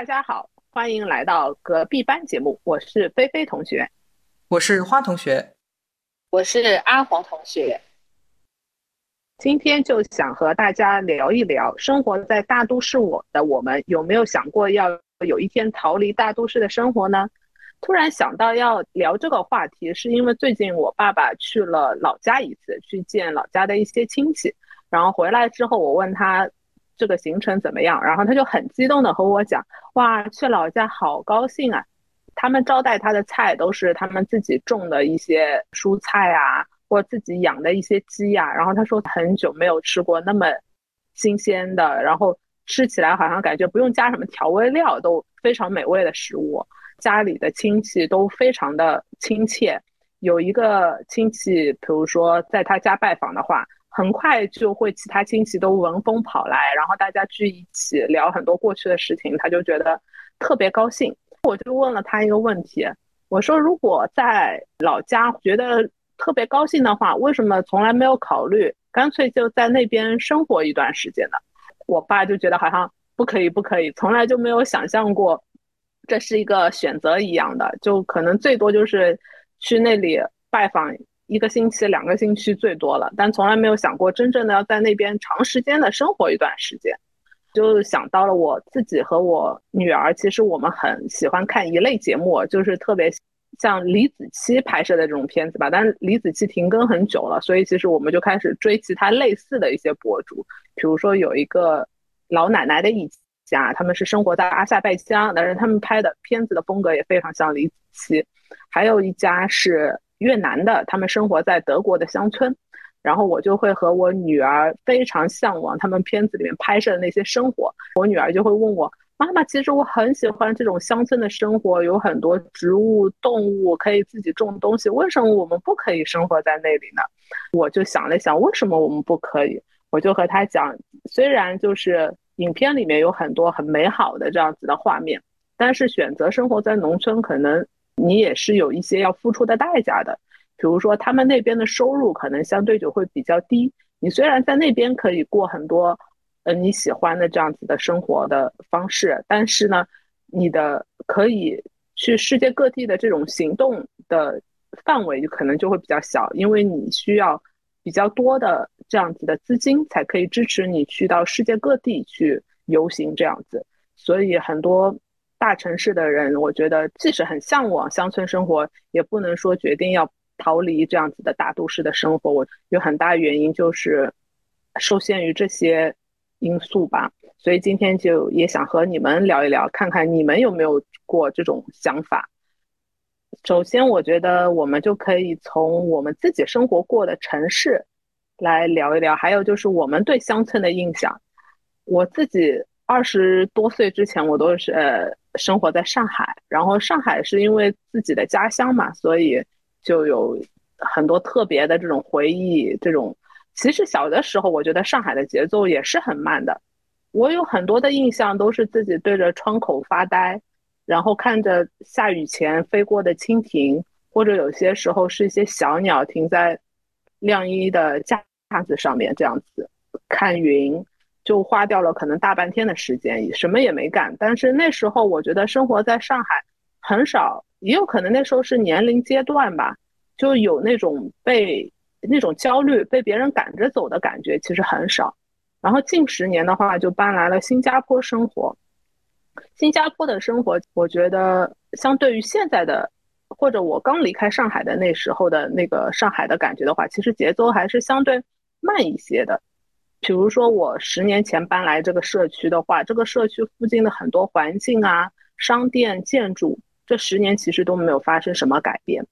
大家好，欢迎来到隔壁班节目，我是菲菲同学，我是花同学，我是阿黄同学。今天就想和大家聊一聊，生活在大都市我的我们有没有想过要有一天逃离大都市的生活呢？突然想到要聊这个话题，是因为最近我爸爸去了老家一次，去见老家的一些亲戚，然后回来之后，我问他。这个行程怎么样？然后他就很激动的和我讲：“哇，去老家好高兴啊！他们招待他的菜都是他们自己种的一些蔬菜啊，或自己养的一些鸡呀。然后他说很久没有吃过那么新鲜的，然后吃起来好像感觉不用加什么调味料都非常美味的食物。家里的亲戚都非常的亲切，有一个亲戚，比如说在他家拜访的话。”很快就会其他亲戚都闻风跑来，然后大家聚一起聊很多过去的事情，他就觉得特别高兴。我就问了他一个问题，我说如果在老家觉得特别高兴的话，为什么从来没有考虑干脆就在那边生活一段时间呢？我爸就觉得好像不可以，不可以，从来就没有想象过这是一个选择一样的，就可能最多就是去那里拜访。一个星期、两个星期最多了，但从来没有想过真正的要在那边长时间的生活一段时间，就想到了我自己和我女儿。其实我们很喜欢看一类节目，就是特别像李子柒拍摄的这种片子吧。但是李子柒停更很久了，所以其实我们就开始追其他类似的一些博主。比如说有一个老奶奶的一家，他们是生活在阿塞拜疆，但是他们拍的片子的风格也非常像李子柒。还有一家是。越南的，他们生活在德国的乡村，然后我就会和我女儿非常向往他们片子里面拍摄的那些生活。我女儿就会问我：“妈妈，其实我很喜欢这种乡村的生活，有很多植物、动物可以自己种东西，为什么我们不可以生活在那里呢？”我就想了想，为什么我们不可以？我就和她讲，虽然就是影片里面有很多很美好的这样子的画面，但是选择生活在农村可能。你也是有一些要付出的代价的，比如说他们那边的收入可能相对就会比较低。你虽然在那边可以过很多，呃你喜欢的这样子的生活的方式，但是呢，你的可以去世界各地的这种行动的范围可能就会比较小，因为你需要比较多的这样子的资金才可以支持你去到世界各地去游行这样子，所以很多。大城市的人，我觉得即使很向往乡村生活，也不能说决定要逃离这样子的大都市的生活。我有很大原因就是受限于这些因素吧。所以今天就也想和你们聊一聊，看看你们有没有过这种想法。首先，我觉得我们就可以从我们自己生活过的城市来聊一聊，还有就是我们对乡村的印象。我自己二十多岁之前，我都是呃。生活在上海，然后上海是因为自己的家乡嘛，所以就有很多特别的这种回忆。这种其实小的时候，我觉得上海的节奏也是很慢的。我有很多的印象都是自己对着窗口发呆，然后看着下雨前飞过的蜻蜓，或者有些时候是一些小鸟停在晾衣的架子上面，这样子看云。就花掉了可能大半天的时间，什么也没干。但是那时候我觉得生活在上海很少，也有可能那时候是年龄阶段吧，就有那种被那种焦虑、被别人赶着走的感觉，其实很少。然后近十年的话，就搬来了新加坡生活。新加坡的生活，我觉得相对于现在的，或者我刚离开上海的那时候的那个上海的感觉的话，其实节奏还是相对慢一些的。比如说，我十年前搬来这个社区的话，这个社区附近的很多环境啊、商店、建筑，这十年其实都没有发生什么改变，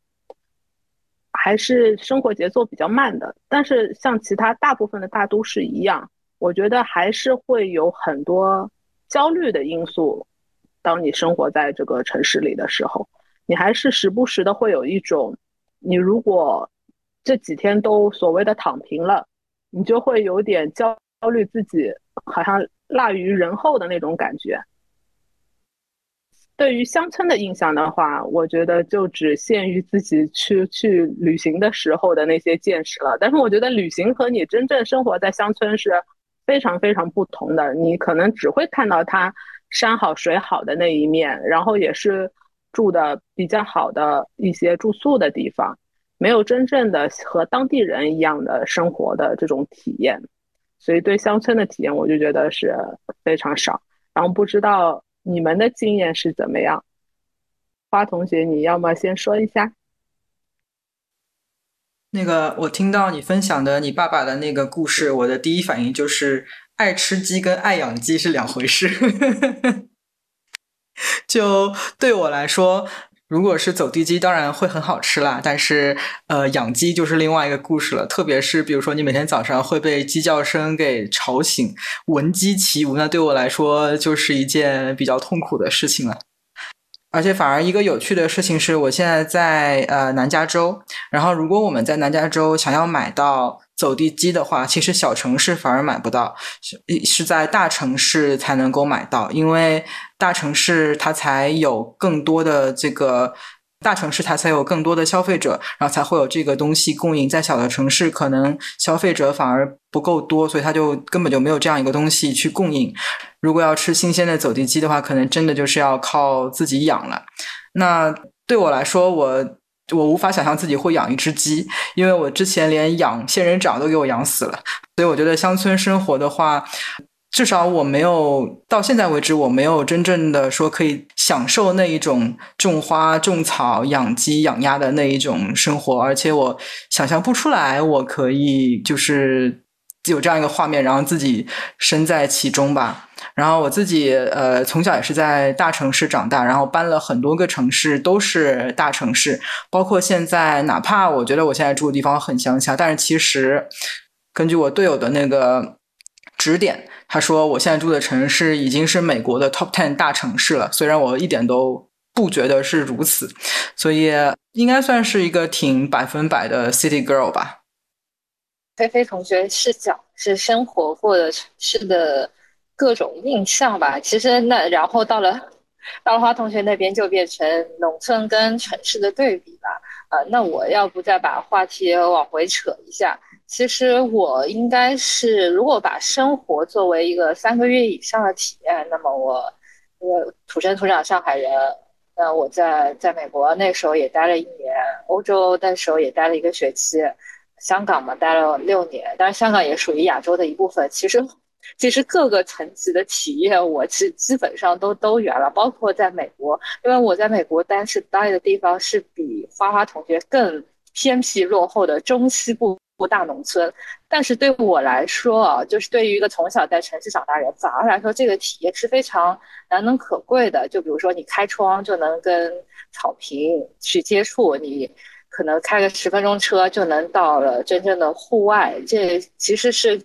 还是生活节奏比较慢的。但是像其他大部分的大都市一样，我觉得还是会有很多焦虑的因素。当你生活在这个城市里的时候，你还是时不时的会有一种，你如果这几天都所谓的躺平了。你就会有点焦虑，自己好像落于人后的那种感觉。对于乡村的印象的话，我觉得就只限于自己去去旅行的时候的那些见识了。但是我觉得旅行和你真正生活在乡村是非常非常不同的。你可能只会看到它山好水好的那一面，然后也是住的比较好的一些住宿的地方，没有真正的和当地人一样的生活的这种体验，所以对乡村的体验我就觉得是非常少。然后不知道你们的经验是怎么样？花同学，你要么先说一下。那个，我听到你分享的你爸爸的那个故事，我的第一反应就是爱吃鸡跟爱养鸡是两回事。就对我来说，如果是走地鸡，当然会很好吃啦。但是，呃，养鸡就是另外一个故事了。特别是比如说，你每天早上会被鸡叫声给吵醒，闻鸡起舞，那对我来说就是一件比较痛苦的事情了。而且反而一个有趣的事情是，我现在在呃南加州，然后如果我们在南加州想要买到走地鸡的话，其实小城市反而买不到，是是在大城市才能够买到，因为大城市它才有更多的这个。大城市它才有更多的消费者，然后才会有这个东西供应。在小的城市，可能消费者反而不够多，所以它就根本就没有这样一个东西去供应。如果要吃新鲜的走地鸡的话，可能真的就是要靠自己养了。那对我来说，我我无法想象自己会养一只鸡，因为我之前连养仙人掌都给我养死了。所以我觉得乡村生活的话。至少我没有到现在为止，我没有真正的说可以享受那一种种花、种草、养鸡、养鸭的那一种生活，而且我想象不出来，我可以就是有这样一个画面，然后自己身在其中吧。然后我自己呃，从小也是在大城市长大，然后搬了很多个城市，都是大城市，包括现在，哪怕我觉得我现在住的地方很乡下，但是其实根据我队友的那个指点。他说：“我现在住的城市已经是美国的 top ten 大城市了，虽然我一点都不觉得是如此，所以应该算是一个挺百分百的 city girl 吧。”菲菲同学是讲是生活过的城市的各种印象吧？其实那然后到了到了花同学那边就变成农村跟城市的对比吧。呃，那我要不再把话题往回扯一下。其实我应该是，如果把生活作为一个三个月以上的体验，那么我，我土生土长上海人，那我在在美国那时候也待了一年，欧洲那时候也待了一个学期，香港嘛待了六年，但是香港也属于亚洲的一部分。其实，其实各个层级的企业，我其实基本上都都圆了，包括在美国，因为我在美国当时待的地方是比花花同学更偏僻落后的中西部。大农村，但是对我来说啊，就是对于一个从小在城市长大人，反而来说这个体验是非常难能可贵的。就比如说，你开窗就能跟草坪去接触，你可能开个十分钟车就能到了真正的户外。这其实是，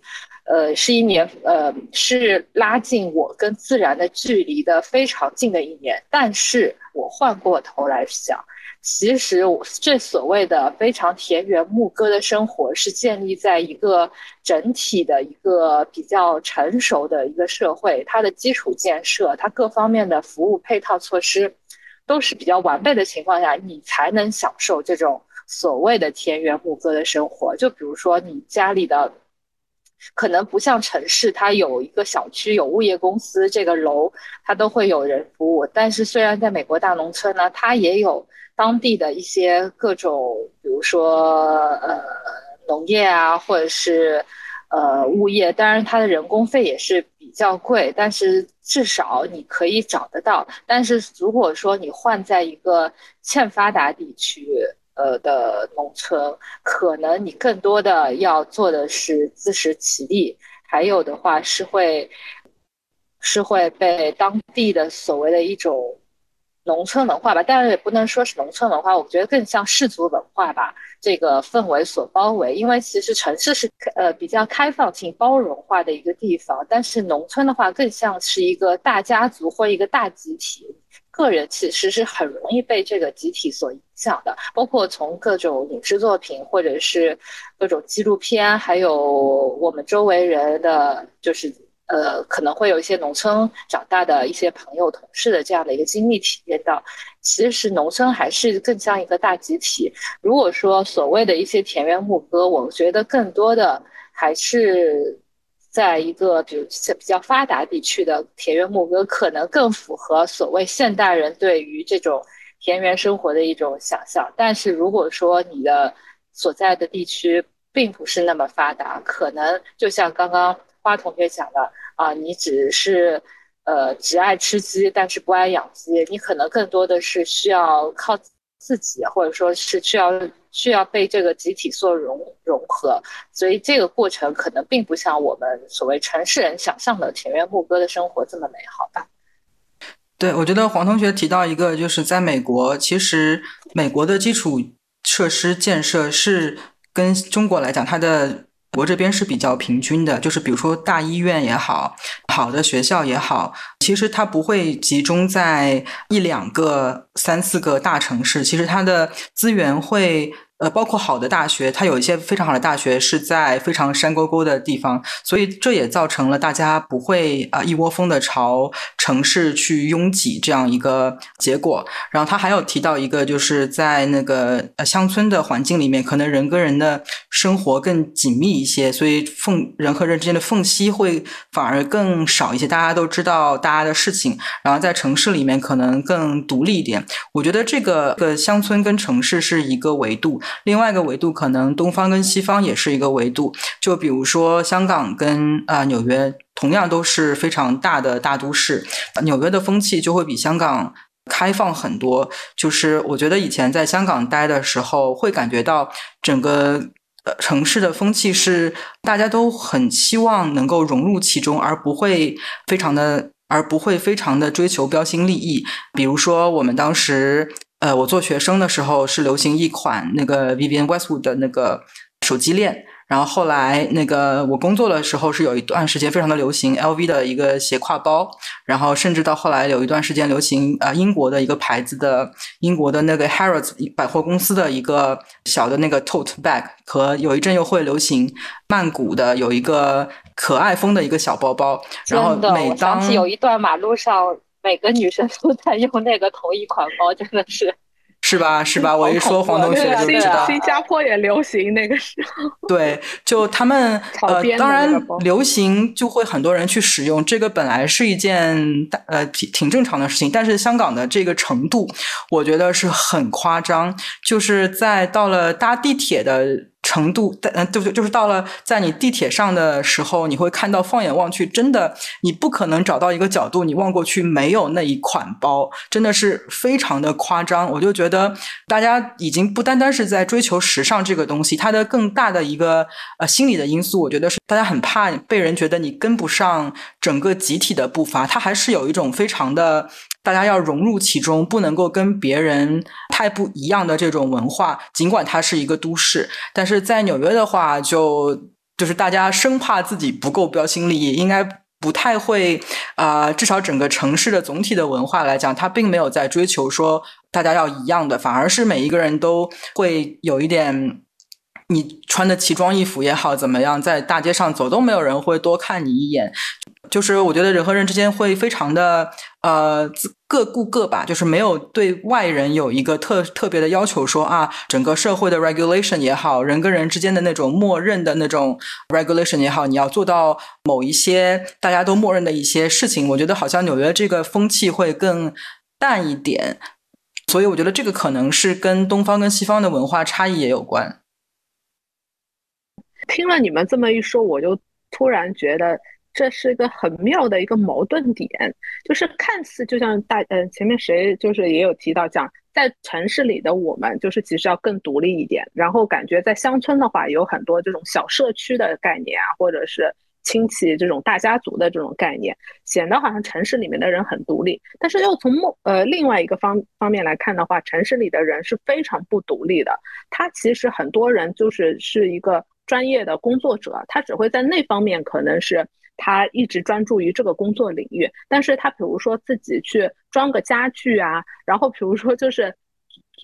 呃，是一年，呃，是拉近我跟自然的距离的非常近的一年。但是我换过头来想。其实我，这所谓的非常田园牧歌的生活，是建立在一个整体的一个比较成熟的一个社会，它的基础建设，它各方面的服务配套措施，都是比较完备的情况下，你才能享受这种所谓的田园牧歌的生活。就比如说，你家里的可能不像城市，它有一个小区有物业公司，这个楼它都会有人服务。但是，虽然在美国大农村呢，它也有。当地的一些各种，比如说呃农业啊，或者是呃物业，当然它的人工费也是较贵，但是至少你可以找得到。但是如果说你换在一个欠发达地区呃的农村，可能你更多的要做的是自食其力，还有的话是会是会被当地的所谓的一种。农村文化吧，当然也不能说是农村文化，我觉得更像氏族文化吧。这个氛围所包围，因为其实城市是呃比较开放性、包容化的一个地方，但是农村的话更像是一个大家族或一个大集体，个人其实是很容易被这个集体所影响的。包括从各种影视作品，或者是各种纪录片，还有我们周围人的就是。呃，可能会有一些农村长大的一些朋友、同事的这样的一个经历体验到，其实农村还是更像一个大集体。如果说所谓的一些田园牧歌，我觉得更多的还是在一个比如比较发达地区的田园牧歌，可能更符合所谓现代人对于这种田园生活的一种想象。但是如果说你的所在的地区并不是那么发达，可能就像刚刚花同学讲的啊，你只是呃只爱吃鸡，但是不爱养鸡，你可能更多的是需要靠自己，或者说是需要。需要被这个集体所融融合，所以这个过程可能并不像我们所谓城市人想象的田园牧歌的生活这么美好吧？对，我觉得黄同学提到一个，就是在美国，其实美国的基础设施建设是跟中国来讲，它的。我这边是比较平均的，就是比如说大医院也好，好的学校也好，其实它不会集中在一两个、三四个大城市，其实它的资源会。呃，包括好的大学，它有一些非常好的大学是在非常山沟沟的地方，所以这也造成了大家不会啊一窝蜂的朝城市去拥挤这样一个结果。然后他还有提到一个，就是在那个呃乡村的环境里面，可能人跟人的生活更紧密一些，所以缝人和人之间的缝隙会反而更少一些。大家都知道大家的事情，然后在城市里面可能更独立一点。我觉得这个个乡村跟城市是一个维度。另外一个维度，可能东方跟西方也是一个维度。就比如说香港跟啊纽约，同样都是非常大的大都市，纽约的风气就会比香港开放很多。就是我觉得以前在香港待的时候，会感觉到整个呃城市的风气是大家都很希望能够融入其中，而不会非常的而不会非常的追求标新立异。比如说我们当时。呃，我做学生的时候是流行一款那个 Vivienne Westwood 的那个手机链，然后后来那个我工作的时候是有一段时间非常的流行 LV 的一个斜挎包，然后甚至到后来有一段时间流行呃英国的一个牌子的英国的那个 Harrods 百货公司的一个小的那个 tote bag，和有一阵又会流行曼谷的有一个可爱风的一个小包包，然后每当有一段马路上。每个女生都在用那个同一款包，真的是，是吧？是吧？我一说黄同学就知道。新加坡也流行那个时候。对，就他们 呃，当然流行就会很多人去使用，这个本来是一件呃挺挺正常的事情。但是香港的这个程度，我觉得是很夸张，就是在到了搭地铁的。程度，嗯，对不对？就是到了在你地铁上的时候，你会看到放眼望去，真的你不可能找到一个角度，你望过去没有那一款包，真的是非常的夸张。我就觉得大家已经不单单是在追求时尚这个东西，它的更大的一个呃心理的因素，我觉得是大家很怕被人觉得你跟不上整个集体的步伐，它还是有一种非常的。大家要融入其中，不能够跟别人太不一样的这种文化。尽管它是一个都市，但是在纽约的话，就就是大家生怕自己不够标新立异，应该不太会啊。至少整个城市的总体的文化来讲，它并没有在追求说大家要一样的，反而是每一个人都会有一点，你穿的奇装异服也好，怎么样，在大街上走都没有人会多看你一眼。就是我觉得人和人之间会非常的呃各顾各吧，就是没有对外人有一个特特别的要求，说啊整个社会的 regulation 也好，人跟人之间的那种默认的那种 regulation 也好，你要做到某一些大家都默认的一些事情，我觉得好像纽约这个风气会更淡一点，所以我觉得这个可能是跟东方跟西方的文化差异也有关。听了你们这么一说，我就突然觉得。这是一个很妙的一个矛盾点，就是看似就像大呃前面谁就是也有提到讲，在城市里的我们就是其实要更独立一点，然后感觉在乡村的话有很多这种小社区的概念啊，或者是亲戚这种大家族的这种概念，显得好像城市里面的人很独立，但是又从目呃另外一个方方面来看的话，城市里的人是非常不独立的，他其实很多人就是是一个专业的工作者，他只会在那方面可能是。他一直专注于这个工作领域，但是他比如说自己去装个家具啊，然后比如说就是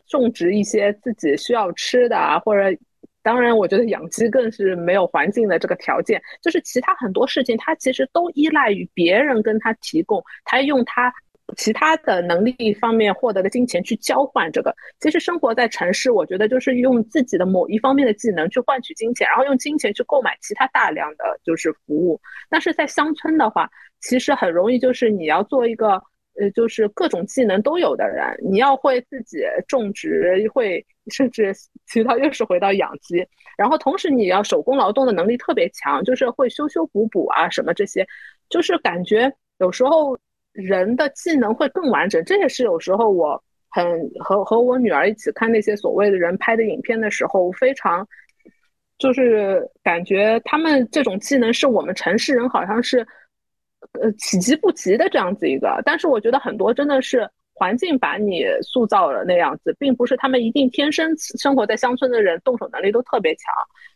种植一些自己需要吃的啊，或者当然我觉得养鸡更是没有环境的这个条件，就是其他很多事情他其实都依赖于别人跟他提供，他用他其他的能力方面获得的金钱去交换这个。其实生活在城市，我觉得就是用自己的某一方面的技能去换取金钱，然后用金钱去购买其他大量的就是服务。但是在乡村的话，其实很容易就是你要做一个呃，就是各种技能都有的人，你要会自己种植，会甚至其他又是回到养鸡，然后同时你要手工劳动的能力特别强，就是会修修补补啊什么这些，就是感觉有时候。人的技能会更完整，这也是有时候我很和和我女儿一起看那些所谓的人拍的影片的时候，非常就是感觉他们这种技能是我们城市人好像是呃企及不及的这样子一个。但是我觉得很多真的是环境把你塑造了那样子，并不是他们一定天生生活在乡村的人动手能力都特别强。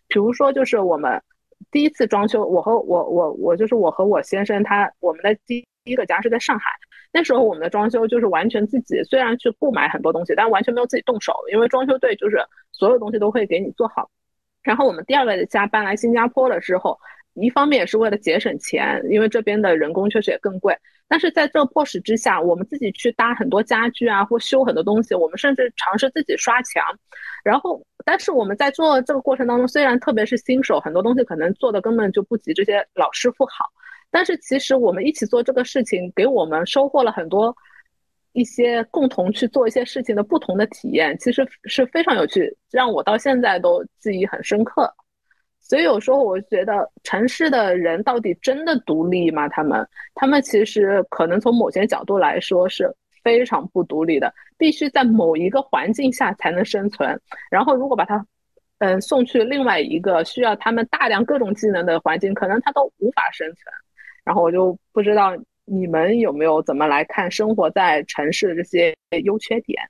比如说，就是我们第一次装修，我和我我我就是我和我先生他我们的第。一个家是在上海，那时候我们的装修就是完全自己，虽然去购买很多东西，但完全没有自己动手，因为装修队就是所有东西都会给你做好。然后我们第二个家搬来新加坡了之后，一方面也是为了节省钱，因为这边的人工确实也更贵。但是在这迫使之下，我们自己去搭很多家具啊，或修很多东西，我们甚至尝试自己刷墙。然后，但是我们在做这个过程当中，虽然特别是新手，很多东西可能做的根本就不及这些老师傅好。但是其实我们一起做这个事情，给我们收获了很多一些共同去做一些事情的不同的体验，其实是非常有趣，让我到现在都记忆很深刻。所以有时候我觉得，城市的人到底真的独立吗？他们，他们其实可能从某些角度来说是非常不独立的，必须在某一个环境下才能生存。然后如果把他，嗯，送去另外一个需要他们大量各种技能的环境，可能他都无法生存。然后我就不知道你们有没有怎么来看生活在城市的这些优缺点。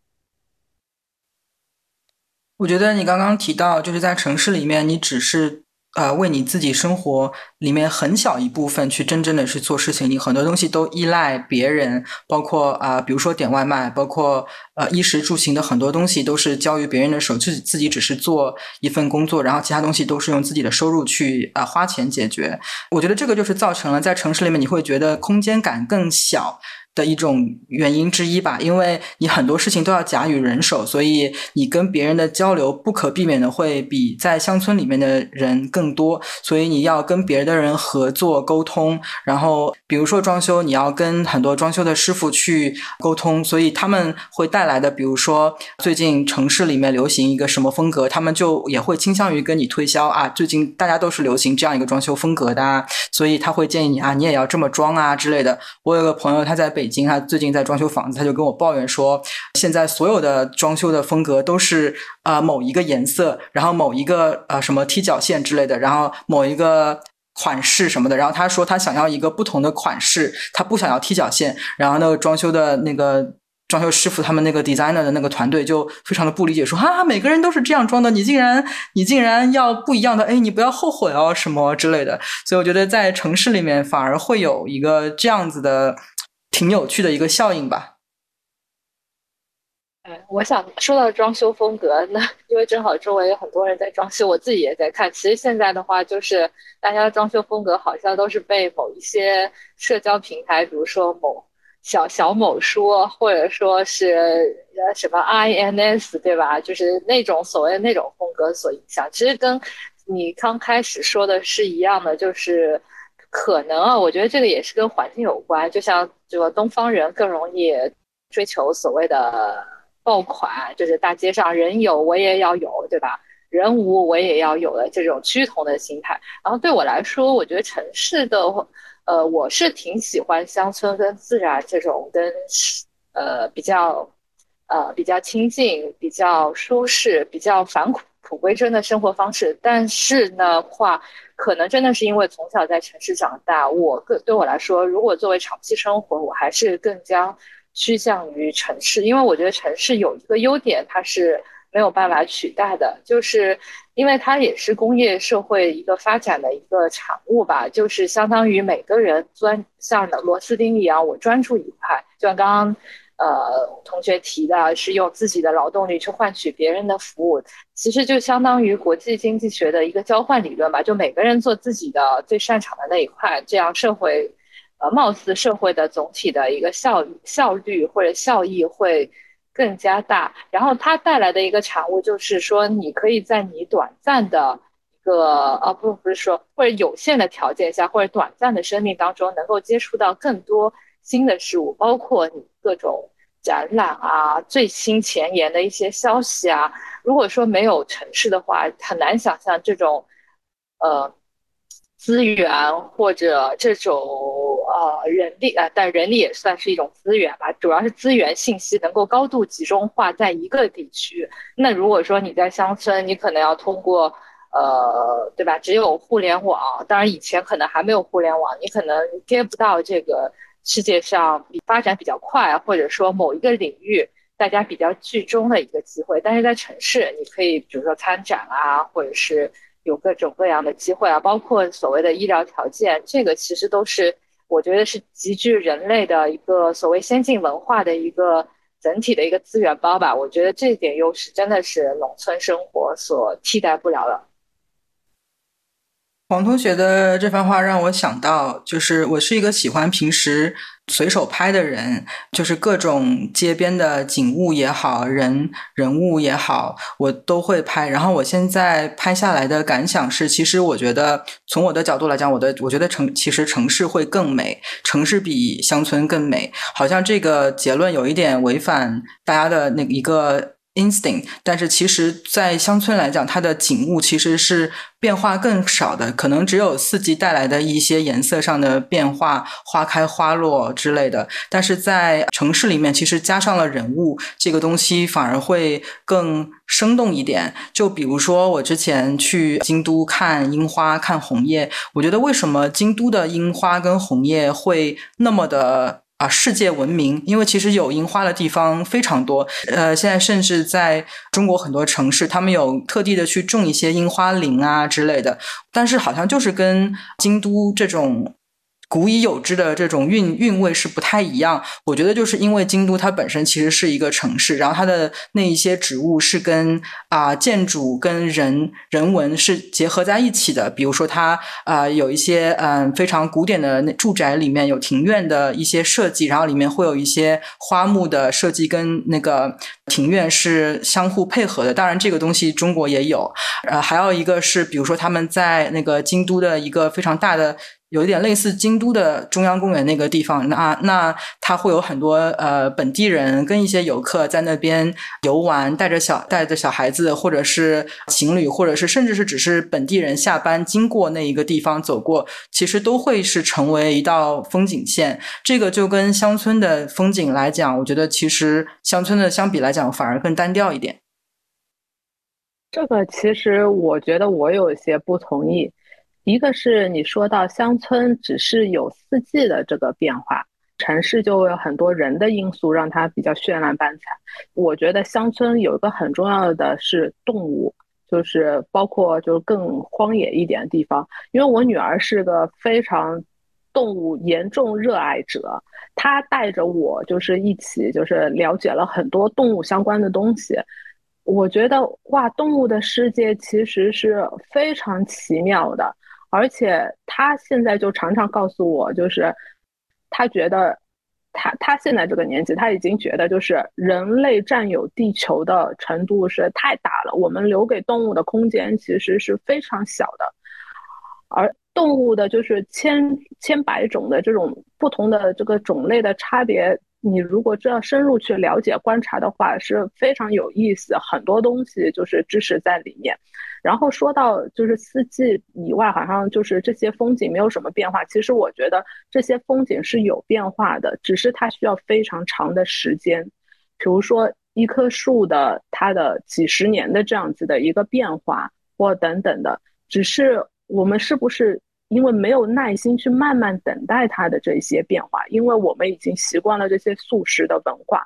我觉得你刚刚提到，就是在城市里面，你只是。呃，为你自己生活里面很小一部分去真正的去做事情，你很多东西都依赖别人，包括啊，比如说点外卖，包括呃衣食住行的很多东西都是交于别人的手，自己自己只是做一份工作，然后其他东西都是用自己的收入去啊花钱解决。我觉得这个就是造成了在城市里面你会觉得空间感更小。的一种原因之一吧，因为你很多事情都要假与人手，所以你跟别人的交流不可避免的会比在乡村里面的人更多，所以你要跟别的人合作沟通，然后比如说装修，你要跟很多装修的师傅去沟通，所以他们会带来的，比如说最近城市里面流行一个什么风格，他们就也会倾向于跟你推销啊，最近大家都是流行这样一个装修风格的，所以他会建议你啊，你也要这么装啊之类的。我有个朋友他在北。北京，他最近在装修房子，他就跟我抱怨说，现在所有的装修的风格都是啊某一个颜色，然后某一个呃什么踢脚线之类的，然后某一个款式什么的，然后他说他想要一个不同的款式，他不想要踢脚线，然后那个装修的那个。装修师傅他们那个 designer 的那个团队就非常的不理解，说哈，每个人都是这样装的，你竟然你竟然要不一样的，哎，你不要后悔哦，什么之类的。所以我觉得在城市里面反而会有一个这样子的。挺有趣的一个效应吧。哎，我想说到装修风格，那因为正好周围有很多人在装修，我自己也在看。其实现在的话，就是大家装修风格好像都是被某一些社交平台，比如说某小小某书，或者说是呃什么 INS，对吧？就是那种所谓那种风格所影响。其实跟你刚开始说的是一样的，就是。可能啊，我觉得这个也是跟环境有关。就像这个东方人更容易追求所谓的爆款，就是大街上人有我也要有，对吧？人无我也要有的这种趋同的心态。然后对我来说，我觉得城市的，呃，我是挺喜欢乡村跟自然这种跟呃比较呃比较亲近、比较舒适、比较返璞归真的生活方式。但是呢，话。可能真的是因为从小在城市长大，我个对我来说，如果作为长期生活，我还是更加趋向于城市，因为我觉得城市有一个优点，它是没有办法取代的，就是因为它也是工业社会一个发展的一个产物吧，就是相当于每个人钻像螺丝钉一样，我专注一块，就像刚刚。呃，同学提的是用自己的劳动力去换取别人的服务，其实就相当于国际经济学的一个交换理论吧。就每个人做自己的最擅长的那一块，这样社会，呃，貌似社会的总体的一个效效率或者效益会更加大。然后它带来的一个产物就是说，你可以在你短暂的一个呃不不是说或者有限的条件下，或者短暂的生命当中，能够接触到更多新的事物，包括你各种展览啊、最新前沿的一些消息啊。如果说没有城市的话，很难想象这种呃。资源或者这种呃人力啊，但人力也算是一种资源吧。主要是资源信息能够高度集中化在一个地区。那如果说你在乡村，你可能要通过呃，对吧？只有互联网，当然以前可能还没有互联网，你可能接不到这个世界上比发展比较快，或者说某一个领域大家比较集中的一个机会。但是在城市，你可以比如说参展啊，或者是。有各种各样的机会啊，包括所谓的医疗条件，这个其实都是我觉得是极具人类的一个所谓先进文化的一个整体的一个资源包吧。我觉得这点优势真的是农村生活所替代不了的。黄同学的这番话让我想到，就是我是一个喜欢平时随手拍的人，就是各种街边的景物也好，人人物也好，我都会拍。然后我现在拍下来的感想是，其实我觉得从我的角度来讲，我的我觉得城其实城市会更美，城市比乡村更美。好像这个结论有一点违反大家的那一个。instinct，但是其实，在乡村来讲，它的景物其实是变化更少的，可能只有四季带来的一些颜色上的变化，花开花落之类的。但是在城市里面，其实加上了人物这个东西，反而会更生动一点。就比如说，我之前去京都看樱花、看红叶，我觉得为什么京都的樱花跟红叶会那么的。啊，世界闻名，因为其实有樱花的地方非常多。呃，现在甚至在中国很多城市，他们有特地的去种一些樱花林啊之类的。但是好像就是跟京都这种。古已有之的这种韵韵味是不太一样，我觉得就是因为京都它本身其实是一个城市，然后它的那一些植物是跟啊建筑跟人人文是结合在一起的，比如说它啊有一些嗯非常古典的那住宅里面有庭院的一些设计，然后里面会有一些花木的设计跟那个庭院是相互配合的。当然这个东西中国也有，呃还有一个是比如说他们在那个京都的一个非常大的。有一点类似京都的中央公园那个地方，那那它会有很多呃本地人跟一些游客在那边游玩，带着小带着小孩子，或者是情侣，或者是甚至是只是本地人下班经过那一个地方走过，其实都会是成为一道风景线。这个就跟乡村的风景来讲，我觉得其实乡村的相比来讲反而更单调一点。这个其实我觉得我有些不同意。一个是你说到乡村只是有四季的这个变化，城市就有很多人的因素让它比较绚烂斑彩。我觉得乡村有一个很重要的是动物，就是包括就是更荒野一点的地方。因为我女儿是个非常动物严重热爱者，她带着我就是一起就是了解了很多动物相关的东西。我觉得哇，动物的世界其实是非常奇妙的。而且他现在就常常告诉我，就是他觉得他他现在这个年纪，他已经觉得就是人类占有地球的程度是太大了，我们留给动物的空间其实是非常小的，而动物的就是千千百种的这种不同的这个种类的差别。你如果这样深入去了解观察的话，是非常有意思，很多东西就是知识在里面。然后说到就是四季以外，好像就是这些风景没有什么变化。其实我觉得这些风景是有变化的，只是它需要非常长的时间。比如说一棵树的它的几十年的这样子的一个变化，或等等的，只是我们是不是？因为没有耐心去慢慢等待它的这些变化，因为我们已经习惯了这些速食的文化。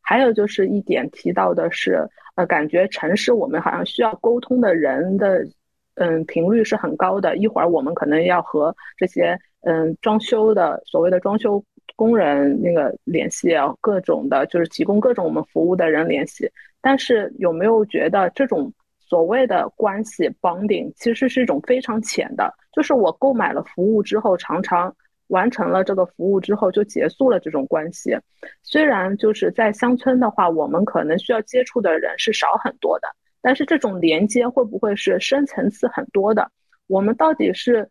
还有就是一点提到的是，呃，感觉城市我们好像需要沟通的人的，嗯，频率是很高的。一会儿我们可能要和这些嗯装修的所谓的装修工人那个联系，各种的就是提供各种我们服务的人联系。但是有没有觉得这种？所谓的关系绑定其实是一种非常浅的，就是我购买了服务之后，常常完成了这个服务之后就结束了这种关系。虽然就是在乡村的话，我们可能需要接触的人是少很多的，但是这种连接会不会是深层次很多的？我们到底是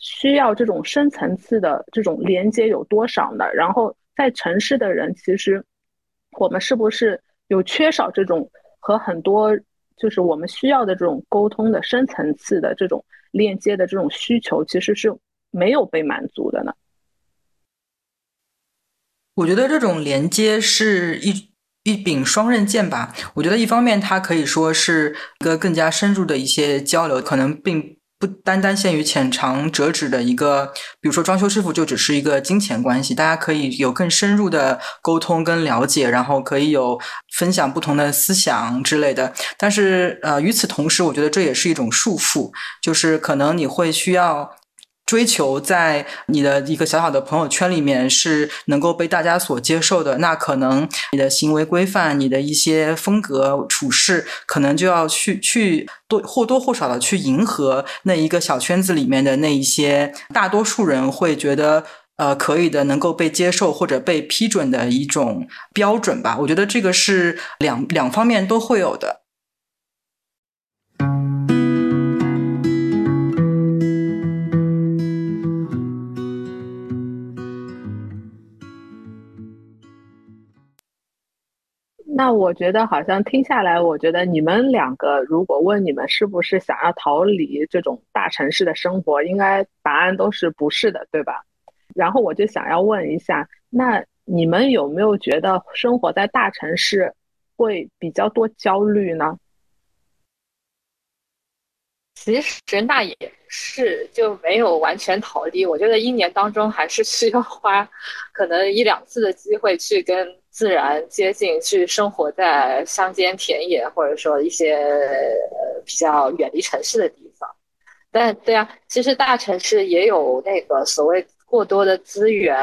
需要这种深层次的这种连接有多少呢？然后在城市的人，其实我们是不是有缺少这种和很多就是我们需要的这种沟通的深层次的这种链接的这种需求，其实是？没有被满足的呢？我觉得这种连接是一一柄双刃剑吧。我觉得一方面它可以说是一个更加深入的一些交流，可能并不单单限于浅尝辄止的一个，比如说装修师傅就只是一个金钱关系，大家可以有更深入的沟通跟了解，然后可以有分享不同的思想之类的。但是呃，与此同时，我觉得这也是一种束缚，就是可能你会需要。追求在你的一个小小的朋友圈里面是能够被大家所接受的，那可能你的行为规范、你的一些风格处事，可能就要去去多或多或少的去迎合那一个小圈子里面的那一些大多数人会觉得呃可以的、能够被接受或者被批准的一种标准吧。我觉得这个是两两方面都会有的。那我觉得好像听下来，我觉得你们两个如果问你们是不是想要逃离这种大城市的生活，应该答案都是不是的，对吧？然后我就想要问一下，那你们有没有觉得生活在大城市会比较多焦虑呢？其实那也是就没有完全逃离，我觉得一年当中还是需要花可能一两次的机会去跟。自然接近，去生活在乡间田野，或者说一些呃比较远离城市的地方。但对啊，其实大城市也有那个所谓过多的资源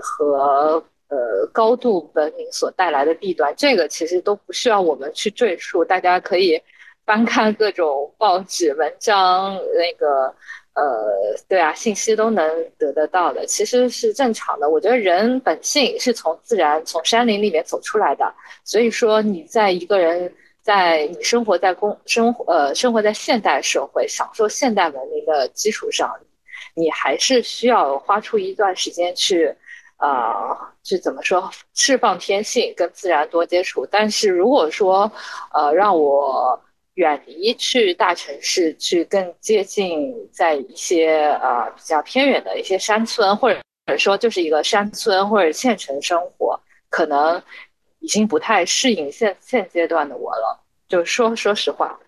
和呃高度文明所带来的弊端，这个其实都不需要我们去赘述，大家可以翻看各种报纸文章那个。呃，对啊，信息都能得得到的，其实是正常的。我觉得人本性是从自然、从山林里面走出来的，所以说你在一个人在你生活在工生活呃生活在现代社会，享受现代文明的基础上，你还是需要花出一段时间去，呃，去怎么说释放天性，跟自然多接触。但是如果说，呃，让我。远离去大城市，去更接近在一些呃比较偏远的一些山村，或者说就是一个山村或者县城生活，可能已经不太适应现现阶段的我了。就说说实话。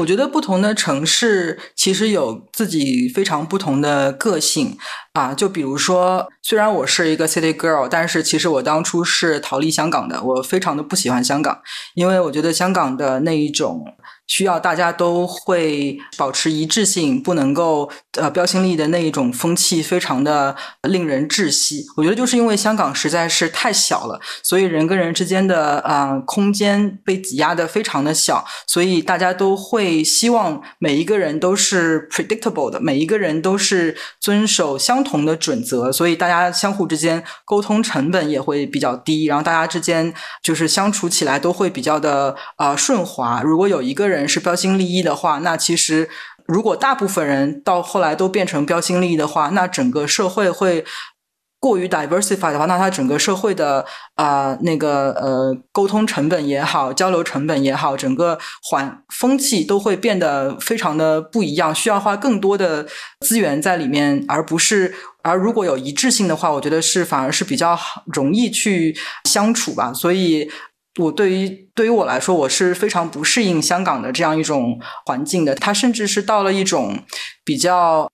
我觉得不同的城市其实有自己非常不同的个性啊，就比如说，虽然我是一个 city girl，但是其实我当初是逃离香港的，我非常的不喜欢香港，因为我觉得香港的那一种。需要大家都会保持一致性，不能够呃标新立异的那一种风气，非常的令人窒息。我觉得就是因为香港实在是太小了，所以人跟人之间的啊空间被挤压的非常的小，所以大家都会希望每一个人都是 predictable 的，每一个人都是遵守相同的准则，所以大家相互之间沟通成本也会比较低，然后大家之间就是相处起来都会比较的啊顺滑。如果有一个人。人是标新立异的话，那其实如果大部分人到后来都变成标新立异的话，那整个社会会过于 diversify 的话，那它整个社会的啊那个呃沟通成本也好，交流成本也好，整个环风气都会变得非常的不一样，需要花更多的资源在里面，而不是而如果有一致性的话，我觉得是反而是比较容易去相处吧，所以。我对于对于我来说，我是非常不适应香港的这样一种环境的。它甚至是到了一种比较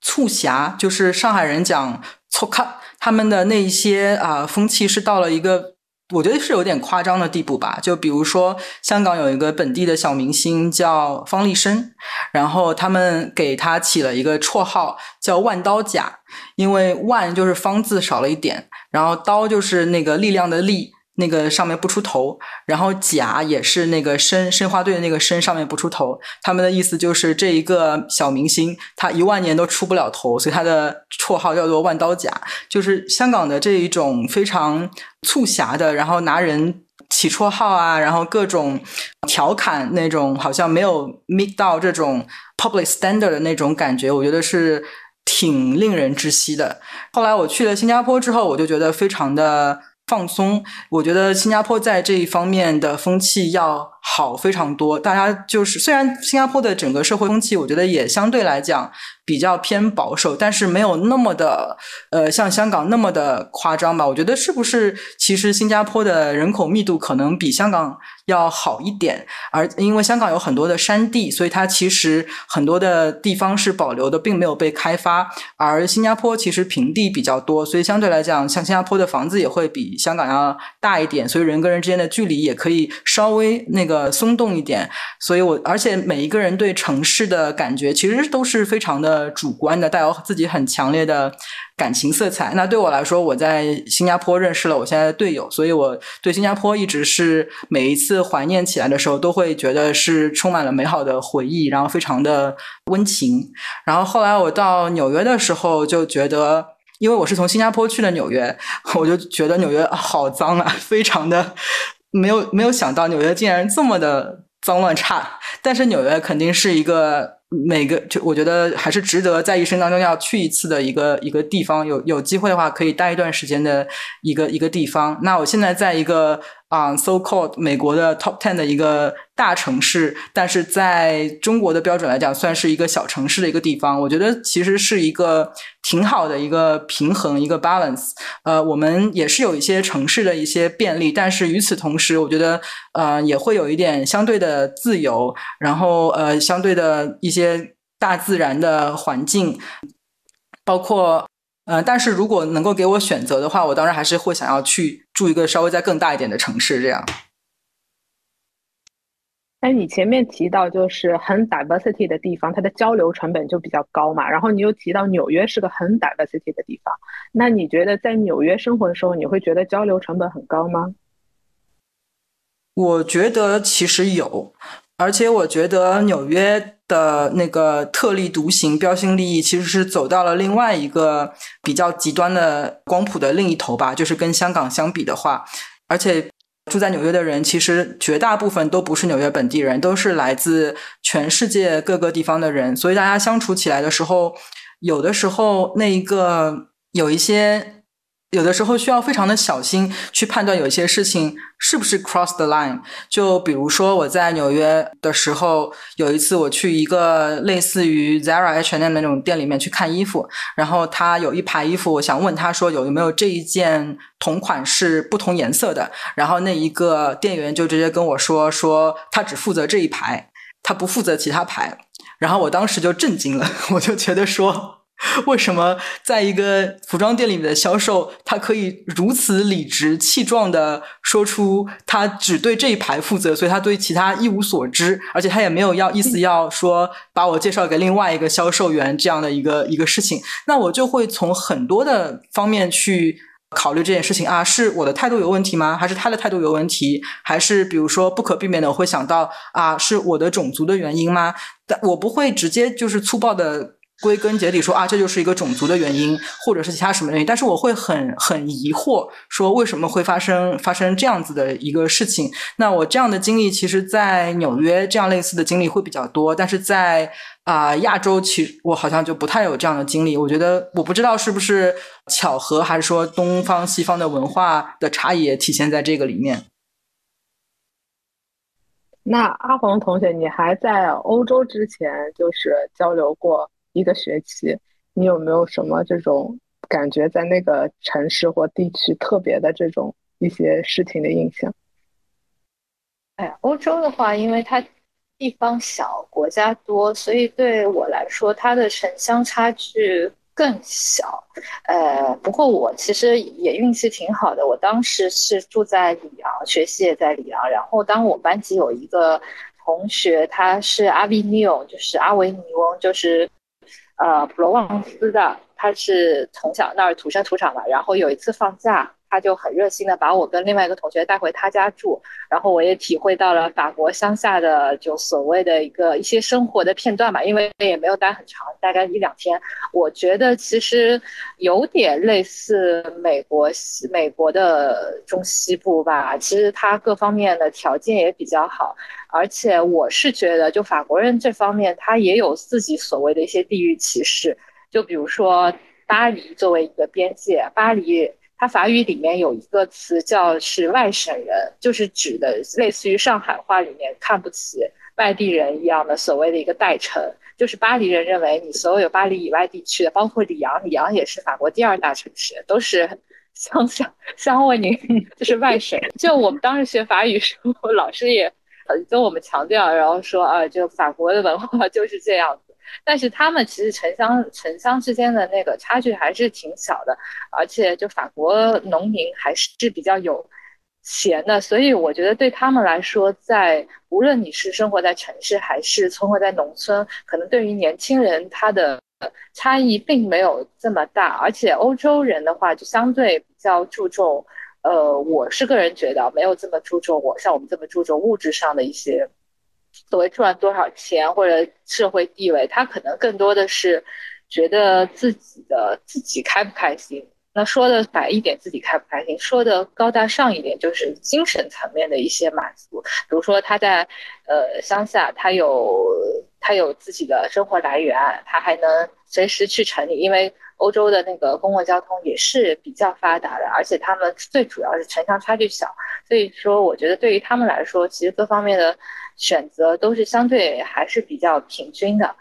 促狭，就是上海人讲促卡，他们的那一些啊风气是到了一个我觉得是有点夸张的地步吧。就比如说，香港有一个本地的小明星叫方力申，然后他们给他起了一个绰号叫“万刀甲”，因为“万”就是方字少了一点，然后“刀”就是那个力量的“力”。那个上面不出头，然后甲也是那个申申花队的那个申上面不出头。他们的意思就是这一个小明星他一万年都出不了头，所以他的绰号叫做万刀甲。就是香港的这一种非常促狭的，然后拿人起绰号啊，然后各种调侃那种，好像没有 meet 到这种 public standard 的那种感觉，我觉得是。挺令人窒息的。后来我去了新加坡之后，我就觉得非常的放松。我觉得新加坡在这一方面的风气要好非常多。大家就是虽然新加坡的整个社会风气，我觉得也相对来讲。比较偏保守，但是没有那么的，呃，像香港那么的夸张吧？我觉得是不是？其实新加坡的人口密度可能比香港要好一点，而因为香港有很多的山地，所以它其实很多的地方是保留的，并没有被开发。而新加坡其实平地比较多，所以相对来讲，像新加坡的房子也会比香港要大一点，所以人跟人之间的距离也可以稍微那个松动一点。所以我而且每一个人对城市的感觉其实都是非常的。呃，主观的带有自己很强烈的感情色彩。那对我来说，我在新加坡认识了我现在的队友，所以我对新加坡一直是每一次怀念起来的时候，都会觉得是充满了美好的回忆，然后非常的温情。然后后来我到纽约的时候，就觉得，因为我是从新加坡去的纽约，我就觉得纽约好脏啊，非常的没有没有想到纽约竟然这么的脏乱差。但是纽约肯定是一个。每个就我觉得还是值得在一生当中要去一次的一个一个地方，有有机会的话可以待一段时间的一个一个地方。那我现在在一个。啊，so called 美国的 top ten 的一个大城市，但是在中国的标准来讲，算是一个小城市的一个地方。我觉得其实是一个挺好的一个平衡，一个 balance。呃，我们也是有一些城市的一些便利，但是与此同时，我觉得呃也会有一点相对的自由，然后呃相对的一些大自然的环境，包括。呃，但是如果能够给我选择的话，我当然还是会想要去住一个稍微再更大一点的城市，这样。哎，你前面提到就是很 diversity 的地方，它的交流成本就比较高嘛。然后你又提到纽约是个很 diversity 的地方，那你觉得在纽约生活的时候，你会觉得交流成本很高吗？我觉得其实有。而且我觉得纽约的那个特立独行、标新立异，其实是走到了另外一个比较极端的光谱的另一头吧。就是跟香港相比的话，而且住在纽约的人，其实绝大部分都不是纽约本地人，都是来自全世界各个地方的人。所以大家相处起来的时候，有的时候那一个有一些。有的时候需要非常的小心去判断有些事情是不是 cross the line。就比如说我在纽约的时候，有一次我去一个类似于 Zara、H&M 那种店里面去看衣服，然后他有一排衣服，我想问他说有有没有这一件同款是不同颜色的，然后那一个店员就直接跟我说说他只负责这一排，他不负责其他排，然后我当时就震惊了，我就觉得说。为什么在一个服装店里面的销售，他可以如此理直气壮的说出他只对这一排负责，所以他对其他一无所知，而且他也没有要意思要说把我介绍给另外一个销售员这样的一个一个事情，那我就会从很多的方面去。考虑这件事情啊，是我的态度有问题吗？还是他的态度有问题？还是比如说不可避免的，我会想到啊，是我的种族的原因吗？但我不会直接就是粗暴的。归根结底说啊，这就是一个种族的原因，或者是其他什么原因。但是我会很很疑惑，说为什么会发生发生这样子的一个事情？那我这样的经历，其实，在纽约这样类似的经历会比较多，但是在啊亚洲，其实我好像就不太有这样的经历。我觉得我不知道是不是巧合，还是说东方西方的文化的差异也体现在这个里面。那阿黄同学，你还在欧洲之前就是交流过？一个学期，你有没有什么这种感觉，在那个城市或地区特别的这种一些事情的印象？哎，欧洲的话，因为它地方小，国家多，所以对我来说，它的城乡差距更小。呃，不过我其实也运气挺好的，我当时是住在里昂，学习也在里昂。然后，当我班级有一个同学，他是阿维尼翁，就是阿维尼翁，就是。呃，普罗旺斯的，他是从小那儿土生土长的。然后有一次放假，他就很热心的把我跟另外一个同学带回他家住，然后我也体会到了法国乡下的就所谓的一个一些生活的片段吧，因为也没有待很长，大概一两天。我觉得其实有点类似美国西美国的中西部吧，其实它各方面的条件也比较好，而且我是觉得就法国人这方面，他也有自己所谓的一些地域歧视，就比如说巴黎作为一个边界，巴黎。它法语里面有一个词叫是外省人，就是指的类似于上海话里面看不起外地人一样的所谓的一个代称，就是巴黎人认为你所有巴黎以外地区的，包括里昂，里昂也是法国第二大城市，都是乡下乡为宁，就是外省。就我们当时学法语时候，老师也跟我们强调，然后说啊，就法国的文化就是这样。但是他们其实城乡城乡之间的那个差距还是挺小的，而且就法国农民还是比较有钱的，所以我觉得对他们来说，在无论你是生活在城市还是生活在农村，可能对于年轻人他的差异并没有这么大。而且欧洲人的话就相对比较注重，呃，我是个人觉得没有这么注重我像我们这么注重物质上的一些。所谓赚多少钱或者社会地位，他可能更多的是觉得自己的自己开不开心。那说的白一点，自己开不开心；说的高大上一点，就是精神层面的一些满足。比如说他在呃乡下，他有他有自己的生活来源，他还能随时去城里，因为欧洲的那个公共交通也是比较发达的，而且他们最主要是城乡差距小，所以说我觉得对于他们来说，其实各方面的。选择都是相对还是比较平均的。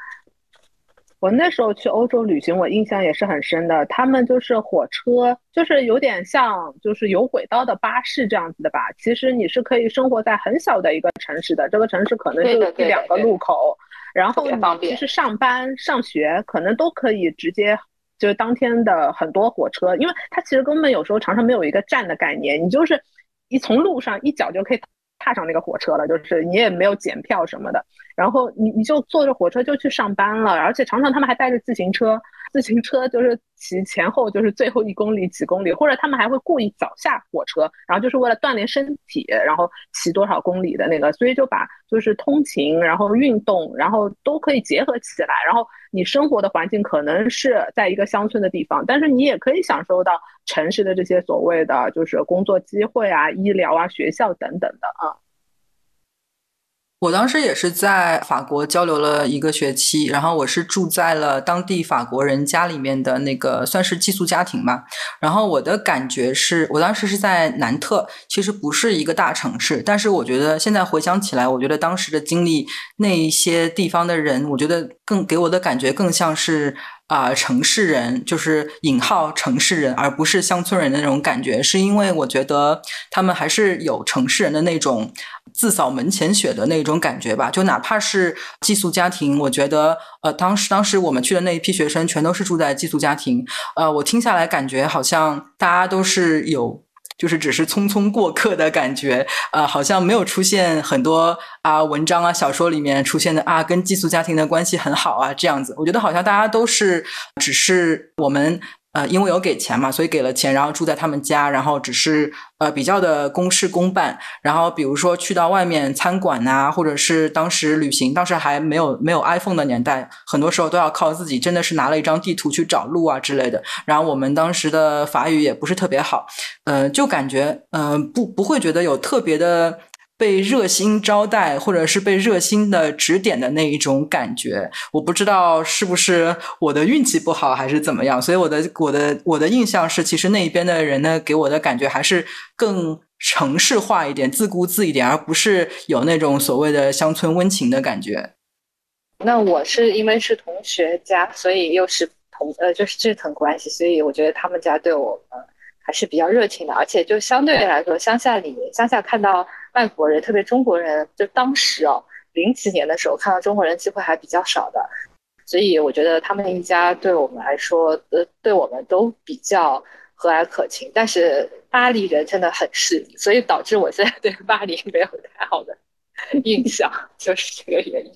我那时候去欧洲旅行，我印象也是很深的。他们就是火车，就是有点像就是有轨道的巴士这样子的吧。其实你是可以生活在很小的一个城市的，这个城市可能就一两个路口，然后你其实上班上学可能都可以直接就是当天的很多火车，因为它其实根本有时候常常没有一个站的概念，你就是一从路上一脚就可以。踏上那个火车了，就是你也没有检票什么的，然后你你就坐着火车就去上班了，而且常常他们还带着自行车，自行车就是骑前后就是最后一公里几公里，或者他们还会故意早下火车，然后就是为了锻炼身体，然后骑多少公里的那个，所以就把就是通勤，然后运动，然后都可以结合起来，然后你生活的环境可能是在一个乡村的地方，但是你也可以享受到。城市的这些所谓的就是工作机会啊、医疗啊、学校等等的啊。我当时也是在法国交流了一个学期，然后我是住在了当地法国人家里面的那个算是寄宿家庭吧。然后我的感觉是我当时是在南特，其实不是一个大城市，但是我觉得现在回想起来，我觉得当时的经历那一些地方的人，我觉得更给我的感觉更像是。啊，城市人就是引号城市人，而不是乡村人的那种感觉，是因为我觉得他们还是有城市人的那种自扫门前雪的那种感觉吧。就哪怕是寄宿家庭，我觉得呃，当时当时我们去的那一批学生全都是住在寄宿家庭，呃，我听下来感觉好像大家都是有。就是只是匆匆过客的感觉，呃，好像没有出现很多啊文章啊小说里面出现的啊跟寄宿家庭的关系很好啊这样子。我觉得好像大家都是只是我们。呃，因为有给钱嘛，所以给了钱，然后住在他们家，然后只是呃比较的公事公办。然后比如说去到外面餐馆啊，或者是当时旅行，当时还没有没有 iPhone 的年代，很多时候都要靠自己，真的是拿了一张地图去找路啊之类的。然后我们当时的法语也不是特别好，呃，就感觉嗯不不会觉得有特别的。被热心招待，或者是被热心的指点的那一种感觉，我不知道是不是我的运气不好，还是怎么样。所以我的我的我的印象是，其实那一边的人呢，给我的感觉还是更城市化一点，自顾自一点，而不是有那种所谓的乡村温情的感觉。那我是因为是同学家，所以又是同呃就是这层关系，所以我觉得他们家对我们还是比较热情的，而且就相对来说，乡下里乡下看到。外国人，特别中国人，就当时哦，零几年的时候看到中国人机会还比较少的，所以我觉得他们一家对我们来说，呃，对我们都比较和蔼可亲。但是巴黎人真的很势利，所以导致我现在对巴黎没有太好的印象，就是这个原因。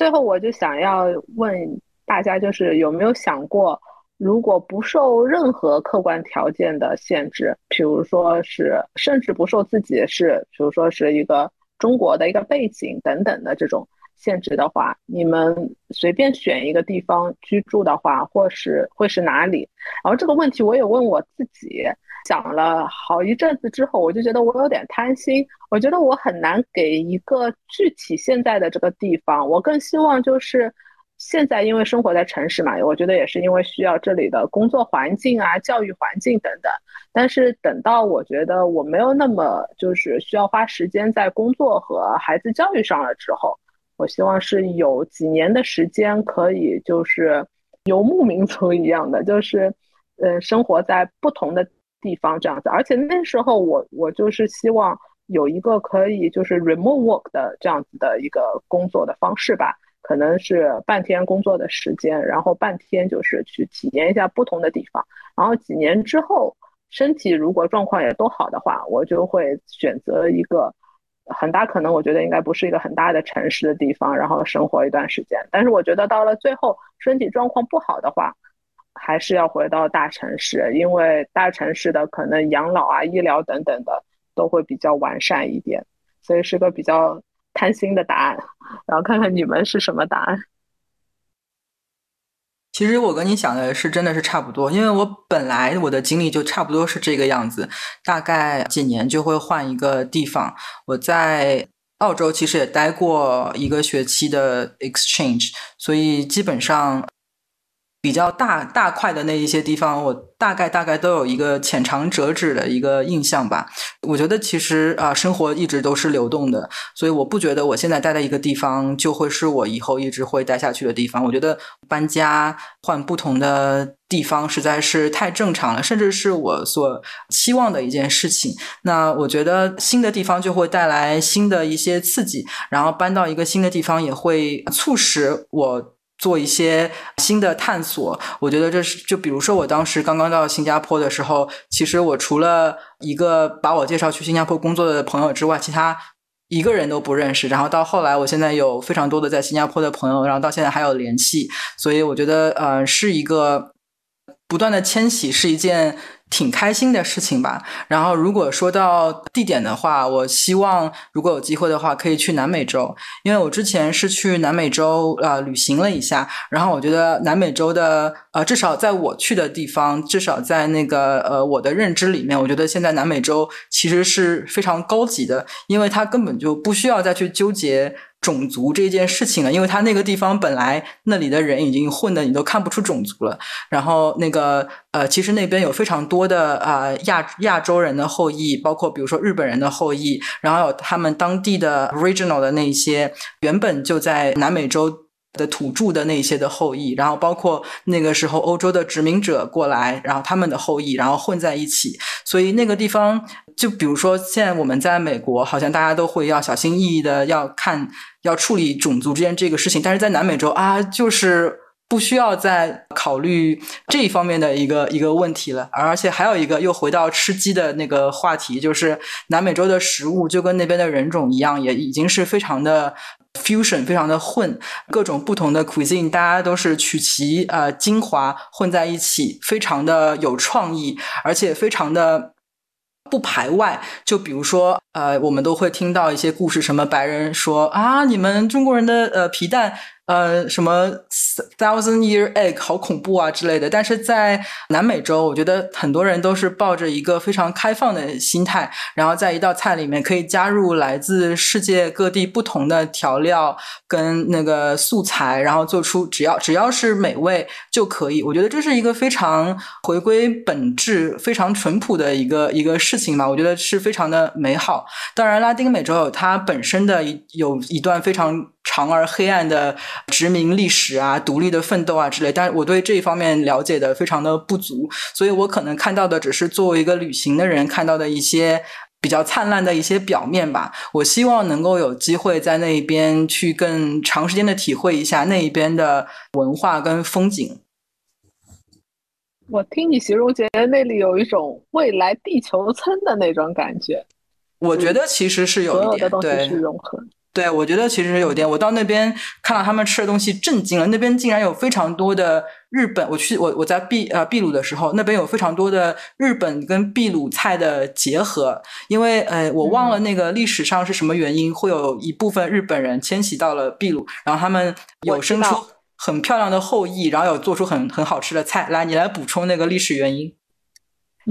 最后我就想要问大家，就是有没有想过，如果不受任何客观条件的限制，比如说是甚至不受自己是，比如说是一个中国的一个背景等等的这种。限制的话，你们随便选一个地方居住的话，或是会是哪里？然后这个问题我也问我自己，想了好一阵子之后，我就觉得我有点贪心，我觉得我很难给一个具体现在的这个地方。我更希望就是现在，因为生活在城市嘛，我觉得也是因为需要这里的工作环境啊、教育环境等等。但是等到我觉得我没有那么就是需要花时间在工作和孩子教育上了之后。我希望是有几年的时间，可以就是游牧民族一样的，就是，呃，生活在不同的地方这样子。而且那时候我我就是希望有一个可以就是 remote work 的这样子的一个工作的方式吧，可能是半天工作的时间，然后半天就是去体验一下不同的地方。然后几年之后，身体如果状况也都好的话，我就会选择一个。很大可能，我觉得应该不是一个很大的城市的地方，然后生活一段时间。但是我觉得到了最后，身体状况不好的话，还是要回到大城市，因为大城市的可能养老啊、医疗等等的都会比较完善一点。所以是个比较贪心的答案。然后看看你们是什么答案。其实我跟你想的是真的是差不多，因为我本来我的经历就差不多是这个样子，大概几年就会换一个地方。我在澳洲其实也待过一个学期的 exchange，所以基本上。比较大大块的那一些地方，我大概大概都有一个浅尝辄止的一个印象吧。我觉得其实啊，生活一直都是流动的，所以我不觉得我现在待的一个地方就会是我以后一直会待下去的地方。我觉得搬家换不同的地方实在是太正常了，甚至是我所期望的一件事情。那我觉得新的地方就会带来新的一些刺激，然后搬到一个新的地方也会促使我。做一些新的探索，我觉得这是就比如说我当时刚刚到新加坡的时候，其实我除了一个把我介绍去新加坡工作的朋友之外，其他一个人都不认识。然后到后来，我现在有非常多的在新加坡的朋友，然后到现在还有联系，所以我觉得呃是一个不断的迁徙，是一件。挺开心的事情吧。然后，如果说到地点的话，我希望如果有机会的话，可以去南美洲，因为我之前是去南美洲呃旅行了一下。然后，我觉得南美洲的呃，至少在我去的地方，至少在那个呃我的认知里面，我觉得现在南美洲其实是非常高级的，因为它根本就不需要再去纠结。种族这件事情了，因为他那个地方本来那里的人已经混的你都看不出种族了。然后那个呃，其实那边有非常多的啊亚亚洲人的后裔，包括比如说日本人的后裔，然后有他们当地的 regional 的那些原本就在南美洲的土著的那些的后裔，然后包括那个时候欧洲的殖民者过来，然后他们的后裔，然后混在一起，所以那个地方。就比如说，现在我们在美国，好像大家都会要小心翼翼的要看、要处理种族之间这个事情，但是在南美洲啊，就是不需要再考虑这一方面的一个一个问题了。而且还有一个，又回到吃鸡的那个话题，就是南美洲的食物就跟那边的人种一样，也已经是非常的 fusion，非常的混，各种不同的 cuisine，大家都是取其呃精华混在一起，非常的有创意，而且非常的。不排外，就比如说，呃，我们都会听到一些故事，什么白人说啊，你们中国人的呃皮蛋。呃，什么 thousand year egg 好恐怖啊之类的。但是在南美洲，我觉得很多人都是抱着一个非常开放的心态，然后在一道菜里面可以加入来自世界各地不同的调料跟那个素材，然后做出只要只要是美味就可以。我觉得这是一个非常回归本质、非常淳朴的一个一个事情吧。我觉得是非常的美好。当然，拉丁美洲有它本身的一有一段非常。长而黑暗的殖民历史啊，独立的奋斗啊之类，但是我对这一方面了解的非常的不足，所以我可能看到的只是作为一个旅行的人看到的一些比较灿烂的一些表面吧。我希望能够有机会在那一边去更长时间的体会一下那一边的文化跟风景。我听你形容，觉得那里有一种未来地球村的那种感觉。我觉得其实是有一点，对，是融合。对，我觉得其实有点。我到那边看到他们吃的东西，震惊了。那边竟然有非常多的日本，我去我我在秘呃秘鲁的时候，那边有非常多的日本跟秘鲁菜的结合。因为呃，我忘了那个历史上是什么原因，会有一部分日本人迁徙到了秘鲁，然后他们有生出很漂亮的后裔，然后有做出很很好吃的菜。来，你来补充那个历史原因。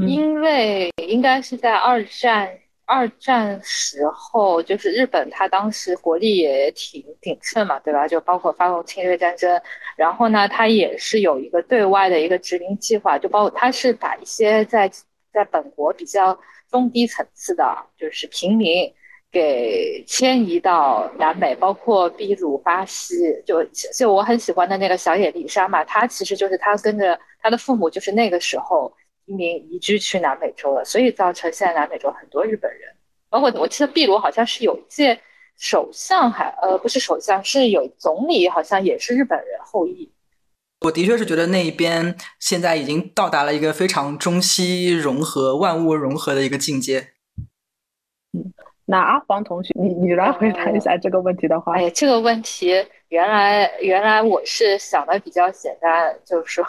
因为应该是在二战。二战时候，就是日本，他当时国力也挺鼎盛嘛，对吧？就包括发动侵略战争，然后呢，他也是有一个对外的一个殖民计划，就包括他是把一些在在本国比较中低层次的，就是平民，给迁移到南美，包括秘鲁、巴西，就就我很喜欢的那个小野丽莎嘛，她其实就是她跟着她的父母，就是那个时候。移民移居去南美洲了，所以造成现在南美洲很多日本人，包括我记得秘鲁好像是有一届首相，还呃不是首相，是有总理，好像也是日本人后裔。我的确是觉得那一边现在已经到达了一个非常中西融合、万物融合的一个境界。嗯，那阿黄同学，你你来回答一下这个问题的话，哎呀，这个问题原来原来我是想的比较简单，就是说。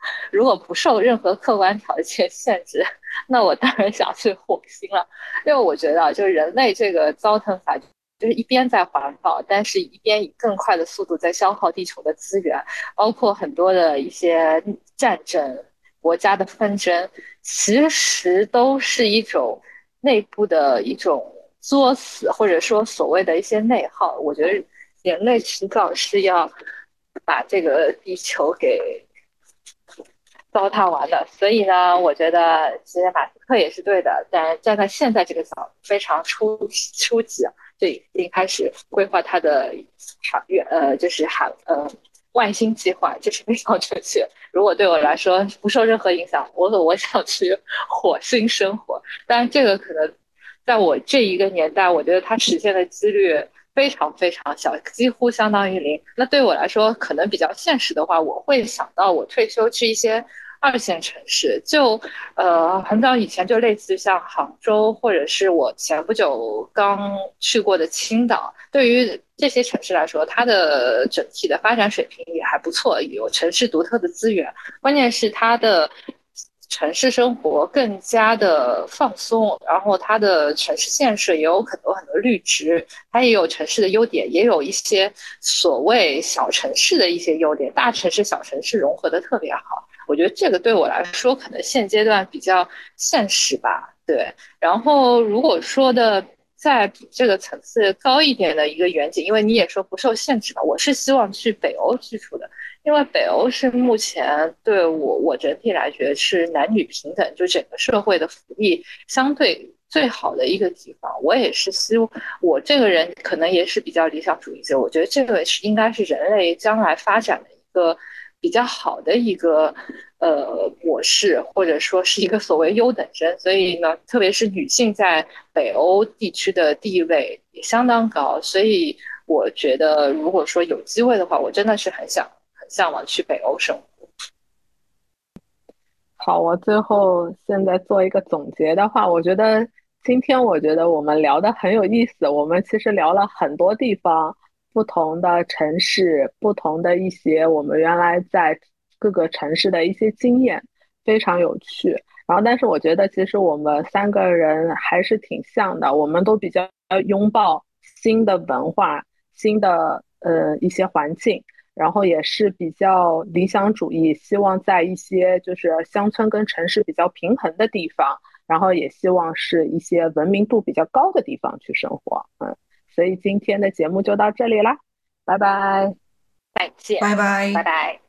如果不受任何客观条件限制，那我当然想去火星了。因为我觉得，就是人类这个糟蹋法，就是一边在环保，但是一边以更快的速度在消耗地球的资源，包括很多的一些战争、国家的纷争，其实都是一种内部的一种作死，或者说所谓的一些内耗。我觉得人类迟早是要把这个地球给。糟蹋完了，所以呢，我觉得其实马斯克也是对的，但站在现在这个角非常初初级，就已经开始规划他的航远呃，就是航呃外星计划，这是非常正确。如果对我来说不受任何影响，我我想去火星生活，但这个可能在我这一个年代，我觉得它实现的几率。非常非常小，几乎相当于零。那对我来说，可能比较现实的话，我会想到我退休去一些二线城市，就呃很早以前就类似像杭州，或者是我前不久刚去过的青岛。对于这些城市来说，它的整体的发展水平也还不错，有城市独特的资源，关键是它的。城市生活更加的放松，然后它的城市建设也有很多很多绿植，它也有城市的优点，也有一些所谓小城市的一些优点，大城市小城市融合的特别好。我觉得这个对我来说可能现阶段比较现实吧。对，然后如果说的在这个层次高一点的一个远景，因为你也说不受限制嘛，我是希望去北欧居住的。因为北欧是目前对我我整体来觉得是男女平等，就整个社会的福利相对最好的一个地方。我也是希望我这个人可能也是比较理想主义者，我觉得这个是应该是人类将来发展的一个比较好的一个呃模式，或者说是一个所谓优等生。所以呢，特别是女性在北欧地区的地位也相当高，所以我觉得如果说有机会的话，我真的是很想。很向往去北欧生活。好，我最后现在做一个总结的话，我觉得今天我觉得我们聊的很有意思。我们其实聊了很多地方、不同的城市、不同的一些我们原来在各个城市的一些经验，非常有趣。然后，但是我觉得其实我们三个人还是挺像的，我们都比较拥抱新的文化、新的呃一些环境。然后也是比较理想主义，希望在一些就是乡村跟城市比较平衡的地方，然后也希望是一些文明度比较高的地方去生活。嗯，所以今天的节目就到这里啦拜拜。再见。拜拜。拜拜。